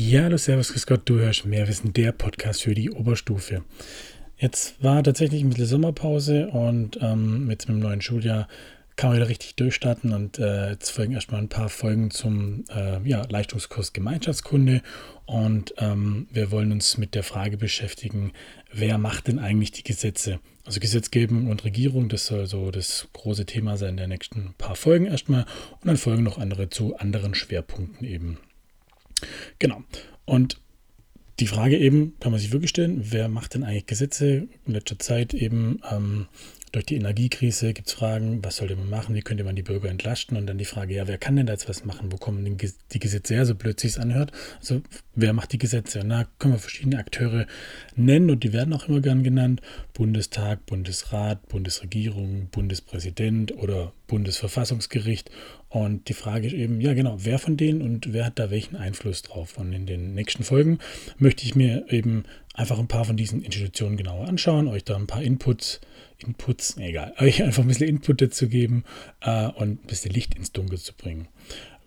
Ja, hallo, servus, grüß Gott, du hörst mehr Wissen, der Podcast für die Oberstufe. Jetzt war tatsächlich ein bisschen Sommerpause und ähm, mit dem neuen Schuljahr kann man wieder richtig durchstarten und äh, jetzt folgen erstmal ein paar Folgen zum äh, ja, Leistungskurs Gemeinschaftskunde und ähm, wir wollen uns mit der Frage beschäftigen, wer macht denn eigentlich die Gesetze? Also Gesetzgebung und Regierung, das soll so das große Thema sein der nächsten paar Folgen erstmal und dann folgen noch andere zu anderen Schwerpunkten eben. Genau. Und die Frage eben, kann man sich wirklich stellen, wer macht denn eigentlich Gesetze? In letzter Zeit eben ähm, durch die Energiekrise gibt es Fragen, was sollte man machen, wie könnte man die Bürger entlasten? Und dann die Frage, ja, wer kann denn da jetzt was machen? Wo kommen die Gesetze her, so blöd sich anhört? Also, wer macht die Gesetze? Und da können wir verschiedene Akteure nennen und die werden auch immer gern genannt. Bundestag, Bundesrat, Bundesregierung, Bundespräsident oder Bundesverfassungsgericht. Und die Frage ist eben, ja genau, wer von denen und wer hat da welchen Einfluss drauf? Und in den nächsten Folgen möchte ich mir eben einfach ein paar von diesen Institutionen genauer anschauen, euch da ein paar Inputs, Inputs, egal, euch einfach ein bisschen Input dazu geben äh, und ein bisschen Licht ins Dunkel zu bringen.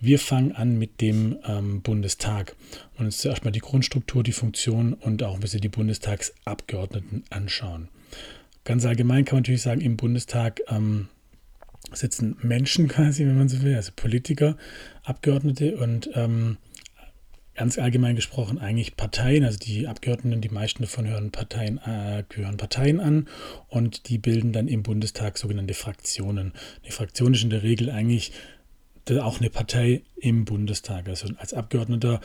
Wir fangen an mit dem ähm, Bundestag und uns zuerst mal die Grundstruktur, die Funktion und auch ein bisschen die Bundestagsabgeordneten anschauen. Ganz allgemein kann man natürlich sagen, im Bundestag ähm, sitzen Menschen quasi, wenn man so will, also Politiker, Abgeordnete und ähm, ganz allgemein gesprochen eigentlich Parteien, also die Abgeordneten, die meisten davon hören Parteien, äh, gehören Parteien an und die bilden dann im Bundestag sogenannte Fraktionen. Eine Fraktion ist in der Regel eigentlich auch eine Partei im Bundestag. Also als Abgeordneter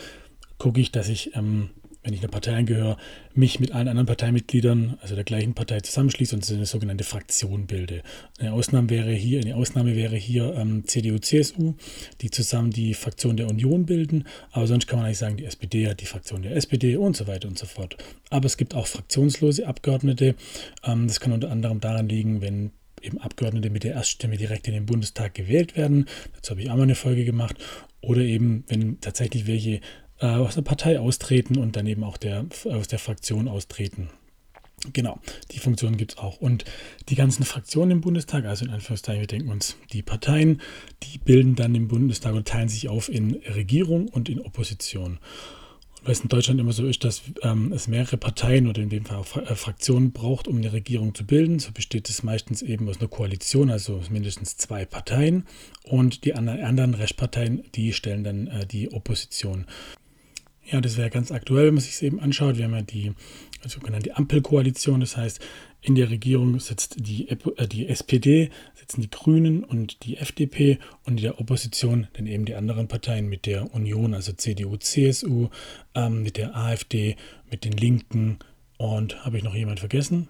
gucke ich, dass ich ähm, wenn ich einer Partei angehöre, mich mit allen anderen Parteimitgliedern, also der gleichen Partei zusammenschließe und eine sogenannte Fraktion bilde. Eine Ausnahme wäre hier, eine Ausnahme wäre hier ähm, CDU, CSU, die zusammen die Fraktion der Union bilden, aber sonst kann man eigentlich sagen, die SPD hat die Fraktion der SPD und so weiter und so fort. Aber es gibt auch fraktionslose Abgeordnete. Ähm, das kann unter anderem daran liegen, wenn eben Abgeordnete mit der Erststimme direkt in den Bundestag gewählt werden. Dazu habe ich auch mal eine Folge gemacht. Oder eben, wenn tatsächlich welche äh, aus der Partei austreten und dann eben auch der, aus der Fraktion austreten. Genau, die Funktion gibt es auch. Und die ganzen Fraktionen im Bundestag, also in Anführungszeichen, wir denken uns, die Parteien, die bilden dann im Bundestag und teilen sich auf in Regierung und in Opposition weil es in Deutschland immer so ist, dass ähm, es mehrere Parteien oder in dem Fall auch äh, Fraktionen braucht, um eine Regierung zu bilden. So besteht es meistens eben aus einer Koalition, also mindestens zwei Parteien. Und die anderen, anderen Restparteien, die stellen dann äh, die Opposition. Ja, das wäre ganz aktuell, wenn man sich es eben anschaut. Wir haben ja die sogenannte Ampelkoalition, das heißt, in der Regierung sitzt die, äh, die SPD, sitzen die Grünen und die FDP und in der Opposition dann eben die anderen Parteien mit der Union, also CDU, CSU, ähm, mit der AfD, mit den Linken und habe ich noch jemand vergessen?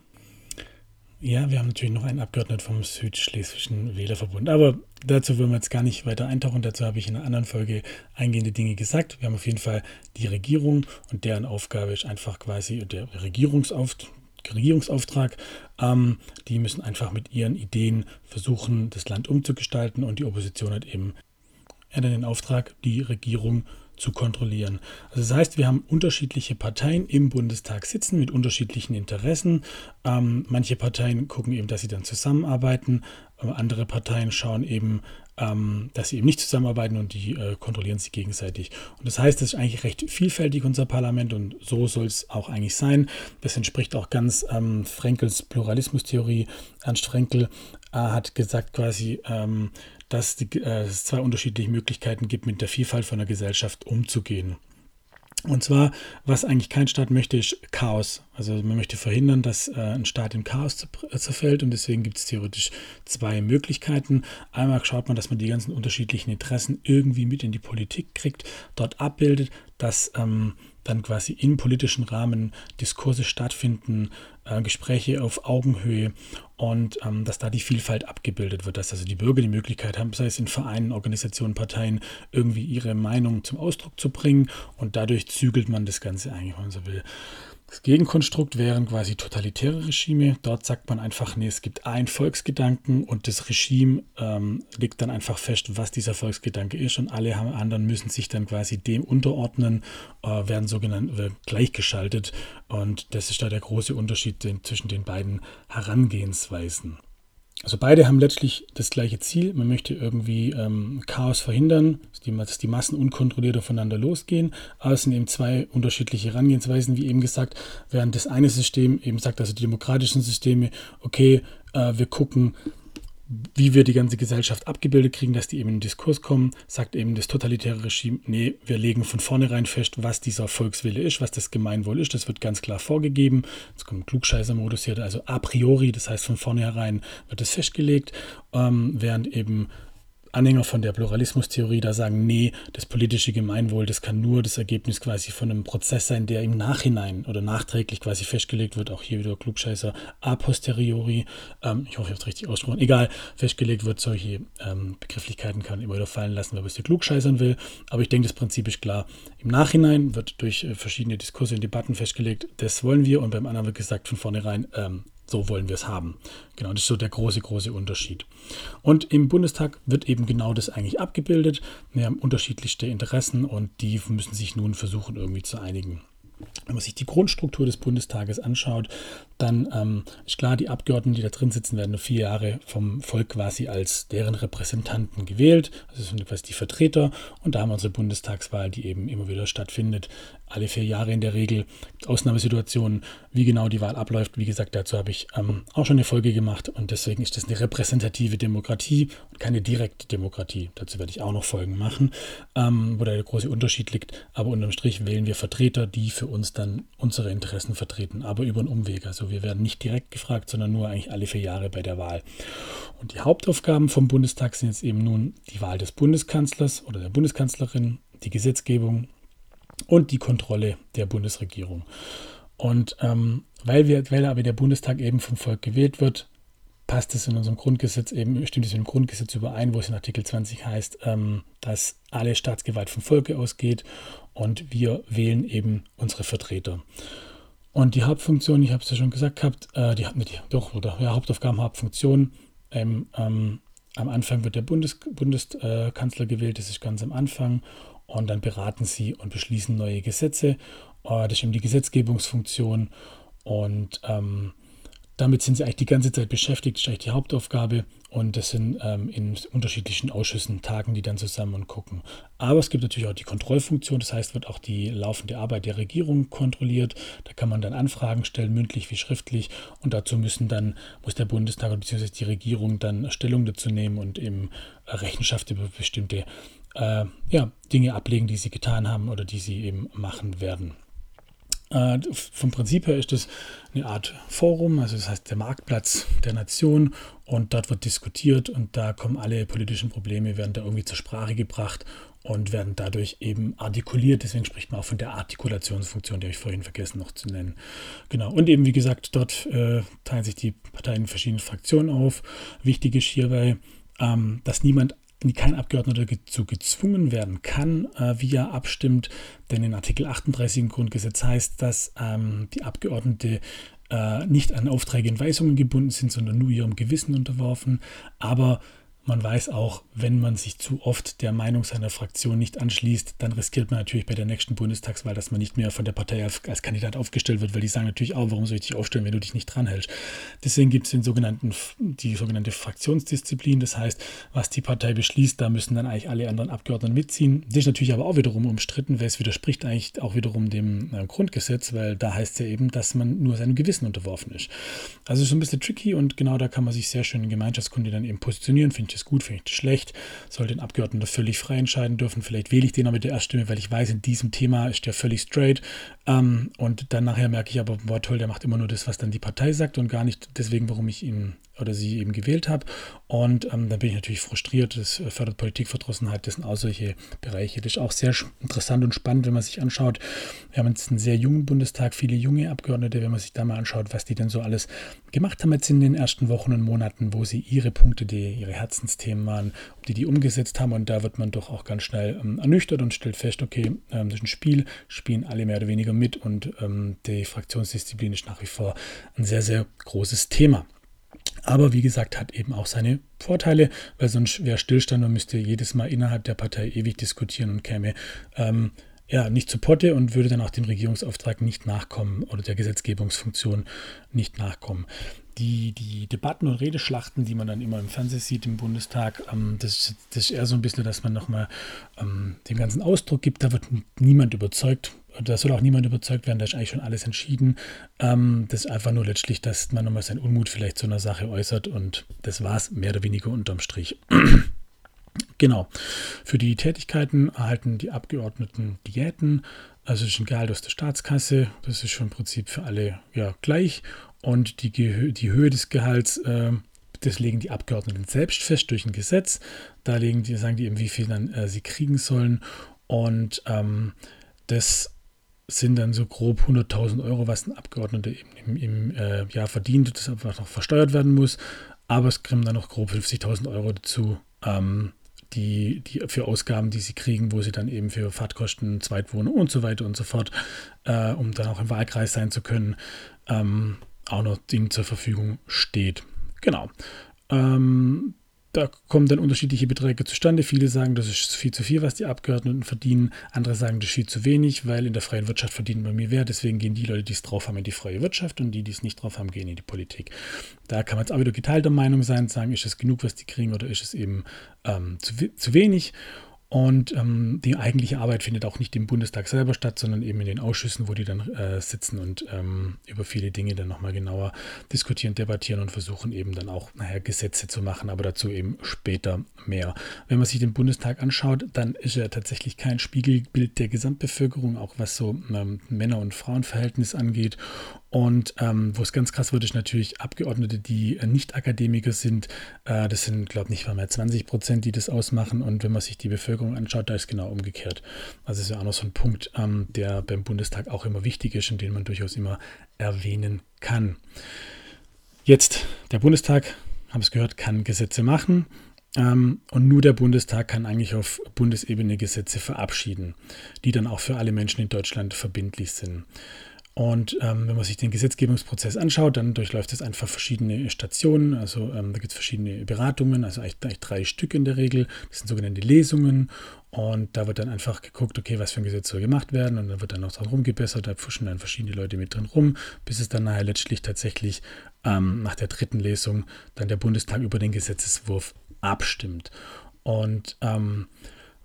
Ja, wir haben natürlich noch einen Abgeordneten vom Südschleswigschen Wählerverbund, aber dazu wollen wir jetzt gar nicht weiter eintauchen. Dazu habe ich in einer anderen Folge eingehende Dinge gesagt. Wir haben auf jeden Fall die Regierung und deren Aufgabe ist einfach quasi der Regierungsauftrag. Regierungsauftrag. Ähm, die müssen einfach mit ihren Ideen versuchen, das Land umzugestalten und die Opposition hat eben ja, den Auftrag, die Regierung zu zu kontrollieren. Also das heißt, wir haben unterschiedliche Parteien im Bundestag sitzen mit unterschiedlichen Interessen. Ähm, manche Parteien gucken eben, dass sie dann zusammenarbeiten. Äh, andere Parteien schauen eben, ähm, dass sie eben nicht zusammenarbeiten und die äh, kontrollieren sich gegenseitig. Und das heißt, es ist eigentlich recht vielfältig, unser Parlament, und so soll es auch eigentlich sein. Das entspricht auch ganz ähm, Frenkels Pluralismustheorie. Ernst Frenkel äh, hat gesagt quasi, ähm, dass die, äh, es zwei unterschiedliche Möglichkeiten gibt, mit der Vielfalt von der Gesellschaft umzugehen. Und zwar, was eigentlich kein Staat möchte, ist Chaos. Also man möchte verhindern, dass äh, ein Staat in Chaos äh, zerfällt und deswegen gibt es theoretisch zwei Möglichkeiten. Einmal schaut man, dass man die ganzen unterschiedlichen Interessen irgendwie mit in die Politik kriegt, dort abbildet, dass ähm, dann quasi im politischen Rahmen Diskurse stattfinden, äh, Gespräche auf Augenhöhe und ähm, dass da die Vielfalt abgebildet wird, dass also die Bürger die Möglichkeit haben, sei es in Vereinen, Organisationen, Parteien, irgendwie ihre Meinung zum Ausdruck zu bringen und dadurch zügelt man das Ganze eigentlich, wenn man so will. Das Gegenkonstrukt wären quasi totalitäre Regime. Dort sagt man einfach, nee, es gibt einen Volksgedanken und das Regime ähm, legt dann einfach fest, was dieser Volksgedanke ist und alle anderen müssen sich dann quasi dem unterordnen, äh, werden sogenannt äh, gleichgeschaltet und das ist da der große Unterschied zwischen den beiden Herangehensweisen. Also beide haben letztlich das gleiche Ziel. Man möchte irgendwie ähm, Chaos verhindern, dass die, Massen unkontrolliert aufeinander losgehen. Aber es sind eben zwei unterschiedliche Herangehensweisen, wie eben gesagt. Während das eine System eben sagt, also die demokratischen Systeme, okay, äh, wir gucken, wie wir die ganze Gesellschaft abgebildet kriegen, dass die eben in den Diskurs kommen, sagt eben das totalitäre Regime, nee, wir legen von vornherein fest, was dieser Volkswille ist, was das Gemeinwohl ist, das wird ganz klar vorgegeben. Jetzt kommt Klugscheißer-Modus hier, also a priori, das heißt von vornherein wird das festgelegt, ähm, während eben Anhänger von der Pluralismustheorie da sagen, nee, das politische Gemeinwohl, das kann nur das Ergebnis quasi von einem Prozess sein, der im Nachhinein oder nachträglich quasi festgelegt wird, auch hier wieder Klugscheißer a posteriori, ähm, ich hoffe, ich habe es richtig ausgesprochen, egal, festgelegt wird, solche ähm, Begrifflichkeiten kann immer wieder fallen lassen, wer was der Klugscheißern will, aber ich denke, das Prinzip ist klar. Im Nachhinein wird durch äh, verschiedene Diskurse und Debatten festgelegt, das wollen wir. Und beim anderen wird gesagt von vornherein, ähm, so wollen wir es haben. Genau, das ist so der große, große Unterschied. Und im Bundestag wird eben genau das eigentlich abgebildet. Wir haben unterschiedlichste Interessen und die müssen sich nun versuchen, irgendwie zu einigen. Wenn man sich die Grundstruktur des Bundestages anschaut, dann ähm, ist klar, die Abgeordneten, die da drin sitzen, werden nur vier Jahre vom Volk quasi als deren Repräsentanten gewählt. Also sind quasi die Vertreter. Und da haben wir unsere Bundestagswahl, die eben immer wieder stattfindet. Alle vier Jahre in der Regel. Ausnahmesituationen, wie genau die Wahl abläuft. Wie gesagt, dazu habe ich ähm, auch schon eine Folge gemacht. Und deswegen ist das eine repräsentative Demokratie und keine direkte Demokratie. Dazu werde ich auch noch Folgen machen, ähm, wo da der große Unterschied liegt. Aber unterm Strich wählen wir Vertreter, die für uns dann unsere Interessen vertreten, aber über einen Umweg. Also wir werden nicht direkt gefragt, sondern nur eigentlich alle vier Jahre bei der Wahl. Und die Hauptaufgaben vom Bundestag sind jetzt eben nun die Wahl des Bundeskanzlers oder der Bundeskanzlerin, die Gesetzgebung und die Kontrolle der Bundesregierung. Und ähm, weil, wir, weil aber der Bundestag eben vom Volk gewählt wird, passt es in unserem Grundgesetz eben, stimmt es im Grundgesetz überein, wo es in Artikel 20 heißt, ähm, dass alle Staatsgewalt vom Volke ausgeht und wir wählen eben unsere Vertreter. Und die Hauptfunktion, ich habe es ja schon gesagt gehabt, äh, die, die doch, oder ja, Hauptaufgaben, Hauptfunktion. Ähm, ähm, am Anfang wird der Bundes, Bundeskanzler gewählt, das ist ganz am Anfang. Und dann beraten sie und beschließen neue Gesetze. Äh, das ist eben die Gesetzgebungsfunktion. Und ähm, damit sind sie eigentlich die ganze Zeit beschäftigt, das ist eigentlich die Hauptaufgabe. Und das sind ähm, in unterschiedlichen Ausschüssen, tagen die dann zusammen und gucken. Aber es gibt natürlich auch die Kontrollfunktion, das heißt, wird auch die laufende Arbeit der Regierung kontrolliert. Da kann man dann Anfragen stellen, mündlich wie schriftlich. Und dazu müssen dann, muss der Bundestag bzw. die Regierung dann Stellung dazu nehmen und eben Rechenschaft über bestimmte äh, ja, Dinge ablegen, die sie getan haben oder die sie eben machen werden. Äh, vom Prinzip her ist es eine Art Forum, also das heißt der Marktplatz der Nation und dort wird diskutiert und da kommen alle politischen Probleme, werden da irgendwie zur Sprache gebracht und werden dadurch eben artikuliert. Deswegen spricht man auch von der Artikulationsfunktion, die habe ich vorhin vergessen noch zu nennen. Genau. Und eben, wie gesagt, dort äh, teilen sich die Parteien in verschiedene Fraktionen auf. Wichtig ist hierbei, ähm, dass niemand kein Abgeordneter dazu gezwungen werden kann, äh, wie er abstimmt. Denn in Artikel 38 im Grundgesetz heißt, dass ähm, die Abgeordnete äh, nicht an Aufträge und Weisungen gebunden sind, sondern nur ihrem Gewissen unterworfen. Aber man weiß auch, wenn man sich zu oft der Meinung seiner Fraktion nicht anschließt, dann riskiert man natürlich bei der nächsten Bundestagswahl, dass man nicht mehr von der Partei als, als Kandidat aufgestellt wird, weil die sagen natürlich auch, warum soll ich dich aufstellen, wenn du dich nicht dranhältst. Deswegen gibt es den sogenannten, die sogenannte Fraktionsdisziplin. Das heißt, was die Partei beschließt, da müssen dann eigentlich alle anderen Abgeordneten mitziehen. Das ist natürlich aber auch wiederum umstritten, weil es widerspricht eigentlich auch wiederum dem äh, Grundgesetz, weil da heißt es ja eben, dass man nur seinem Gewissen unterworfen ist. Also ist ein bisschen tricky und genau da kann man sich sehr schön in Gemeinschaftskunde dann eben positionieren, finde ich ich das gut, finde ich das schlecht, soll den Abgeordneten völlig frei entscheiden dürfen. Vielleicht wähle ich den auch mit der Erststimme, weil ich weiß, in diesem Thema ist der völlig straight. Ähm, und dann nachher merke ich aber, boah toll, der macht immer nur das, was dann die Partei sagt und gar nicht deswegen, warum ich ihn oder sie eben gewählt habe. Und ähm, dann bin ich natürlich frustriert. Das fördert Politikverdrossenheit. Das sind auch solche Bereiche. Das ist auch sehr interessant und spannend, wenn man sich anschaut. Wir haben jetzt einen sehr jungen Bundestag, viele junge Abgeordnete, wenn man sich da mal anschaut, was die denn so alles gemacht haben jetzt in den ersten Wochen und Monaten, wo sie ihre Punkte, die ihre Herzensthemen waren, ob die die umgesetzt haben. Und da wird man doch auch ganz schnell ähm, ernüchtert und stellt fest, okay, ähm, das ist ein Spiel, spielen alle mehr oder weniger mit und ähm, die Fraktionsdisziplin ist nach wie vor ein sehr, sehr großes Thema. Aber wie gesagt, hat eben auch seine Vorteile, weil sonst wäre Stillstand und müsste jedes Mal innerhalb der Partei ewig diskutieren und käme ähm, ja, nicht zu Potte und würde dann auch dem Regierungsauftrag nicht nachkommen oder der Gesetzgebungsfunktion nicht nachkommen. die, die Debatten und Redeschlachten, die man dann immer im Fernsehen sieht im Bundestag, ähm, das, das, ist eher so ein bisschen, dass man nochmal ähm, den ganzen Ausdruck gibt. Da wird niemand überzeugt. Da soll auch niemand überzeugt werden, da ist eigentlich schon alles entschieden. Ähm, das ist einfach nur letztlich, dass man nochmal seinen Unmut vielleicht zu einer Sache äußert und das war es mehr oder weniger unterm Strich. genau. Für die Tätigkeiten erhalten die Abgeordneten Diäten. Also ist ein Gehalt aus der Staatskasse. Das ist schon im Prinzip für alle ja, gleich. Und die, die Höhe des Gehalts, äh, das legen die Abgeordneten selbst fest durch ein Gesetz. Da legen die, sagen die eben, wie viel dann äh, sie kriegen sollen. Und ähm, das sind dann so grob 100.000 Euro, was ein Abgeordneter eben im, im äh, Jahr verdient, das einfach noch versteuert werden muss. Aber es kommen dann noch grob 50.000 Euro dazu, ähm, die, die für Ausgaben, die sie kriegen, wo sie dann eben für Fahrtkosten, Zweitwohnung und so weiter und so fort, äh, um dann auch im Wahlkreis sein zu können, ähm, auch noch Ding zur Verfügung steht. Genau. Ähm, da kommen dann unterschiedliche Beträge zustande. Viele sagen, das ist viel zu viel, was die Abgeordneten verdienen. Andere sagen, das ist viel zu wenig, weil in der freien Wirtschaft verdienen bei mir mehr. Deswegen gehen die Leute, die es drauf haben, in die freie Wirtschaft und die, die es nicht drauf haben, gehen in die Politik. Da kann man jetzt auch wieder geteilter Meinung sein, sagen, ist es genug, was die kriegen oder ist es eben ähm, zu, zu wenig. Und ähm, die eigentliche Arbeit findet auch nicht im Bundestag selber statt, sondern eben in den Ausschüssen, wo die dann äh, sitzen und ähm, über viele Dinge dann nochmal genauer diskutieren, debattieren und versuchen eben dann auch nachher Gesetze zu machen, aber dazu eben später mehr. Wenn man sich den Bundestag anschaut, dann ist er tatsächlich kein Spiegelbild der Gesamtbevölkerung, auch was so ähm, Männer- und Frauenverhältnis angeht. Und ähm, wo es ganz krass wird, ist natürlich Abgeordnete, die äh, nicht Akademiker sind. Äh, das sind, glaube ich, nicht mal mehr 20 Prozent, die das ausmachen. Und wenn man sich die Bevölkerung anschaut, da ist genau umgekehrt. Also ist ja auch noch so ein Punkt, ähm, der beim Bundestag auch immer wichtig ist und den man durchaus immer erwähnen kann. Jetzt, der Bundestag, haben es gehört, kann Gesetze machen. Ähm, und nur der Bundestag kann eigentlich auf Bundesebene Gesetze verabschieden, die dann auch für alle Menschen in Deutschland verbindlich sind. Und ähm, wenn man sich den Gesetzgebungsprozess anschaut, dann durchläuft es einfach verschiedene Stationen. Also ähm, da gibt es verschiedene Beratungen, also eigentlich, eigentlich, drei Stück in der Regel. Das sind sogenannte Lesungen. Und da wird dann einfach geguckt, okay, was für ein Gesetz soll gemacht werden. Und dann wird dann noch dran rumgebessert, da pfuschen dann verschiedene Leute mit drin rum, bis es dann nachher letztlich tatsächlich ähm, nach der dritten Lesung dann der Bundestag über den Gesetzeswurf abstimmt. Und ähm,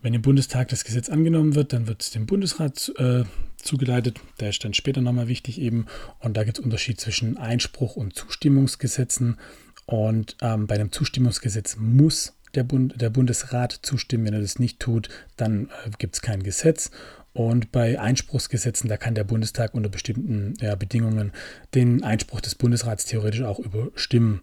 wenn im Bundestag das Gesetz angenommen wird, dann wird es dem Bundesrat äh, zugeleitet. Der ist dann später nochmal wichtig eben. Und da gibt es Unterschied zwischen Einspruch und Zustimmungsgesetzen. Und ähm, bei einem Zustimmungsgesetz muss der, Bund, der Bundesrat zustimmen. Wenn er das nicht tut, dann äh, gibt es kein Gesetz. Und bei Einspruchsgesetzen, da kann der Bundestag unter bestimmten ja, Bedingungen den Einspruch des Bundesrats theoretisch auch überstimmen.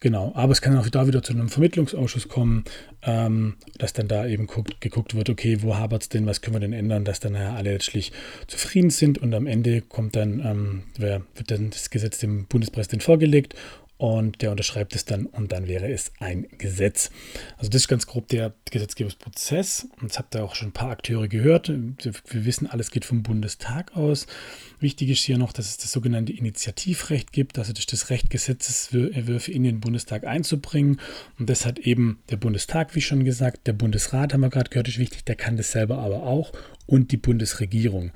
Genau, aber es kann auch da wieder zu einem Vermittlungsausschuss kommen, ähm, dass dann da eben guckt, geguckt wird, okay, wo hapert es denn, was können wir denn ändern, dass dann ja alle letztlich zufrieden sind und am Ende kommt dann, ähm, wird dann das Gesetz dem Bundespräsidenten vorgelegt und der unterschreibt es dann und dann wäre es ein Gesetz. Also das ist ganz grob der Gesetzgebungsprozess. Und jetzt habt ihr auch schon ein paar Akteure gehört. Wir wissen, alles geht vom Bundestag aus. Wichtig ist hier noch, dass es das sogenannte Initiativrecht gibt, also das, das Recht, Gesetzesentwürfe in den Bundestag einzubringen. Und das hat eben der Bundestag, wie schon gesagt, der Bundesrat, haben wir gerade gehört, ist wichtig, der kann das selber aber auch und die Bundesregierung.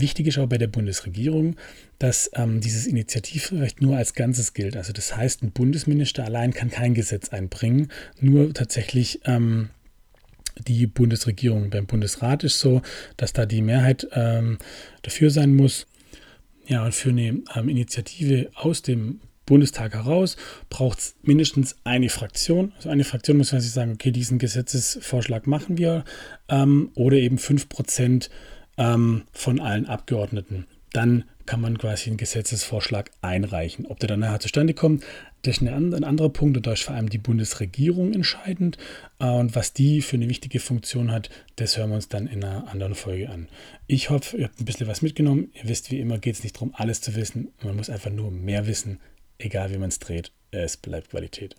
Wichtig ist auch bei der Bundesregierung, dass ähm, dieses Initiativrecht nur als Ganzes gilt. Also das heißt, ein Bundesminister allein kann kein Gesetz einbringen, nur tatsächlich ähm, die Bundesregierung. Beim Bundesrat ist so, dass da die Mehrheit ähm, dafür sein muss. Ja, und für eine ähm, Initiative aus dem Bundestag heraus braucht es mindestens eine Fraktion. Also eine Fraktion muss man sich sagen, okay, diesen Gesetzesvorschlag machen wir ähm, oder eben 5 Prozent ähm, von allen Abgeordneten. Dann kann man quasi einen Gesetzesvorschlag einreichen. Ob der dann nachher zustande kommt, das ist ein anderer Punkt und da ist vor allem die Bundesregierung entscheidend. Äh, und was die für eine wichtige Funktion hat, das hören wir uns dann in einer anderen Folge an. Ich hoffe, ihr habt ein bisschen was mitgenommen. Ihr wisst, wie immer geht es nicht darum, alles zu wissen. Man muss einfach nur mehr wissen, egal wie man es dreht. Es bleibt Qualität.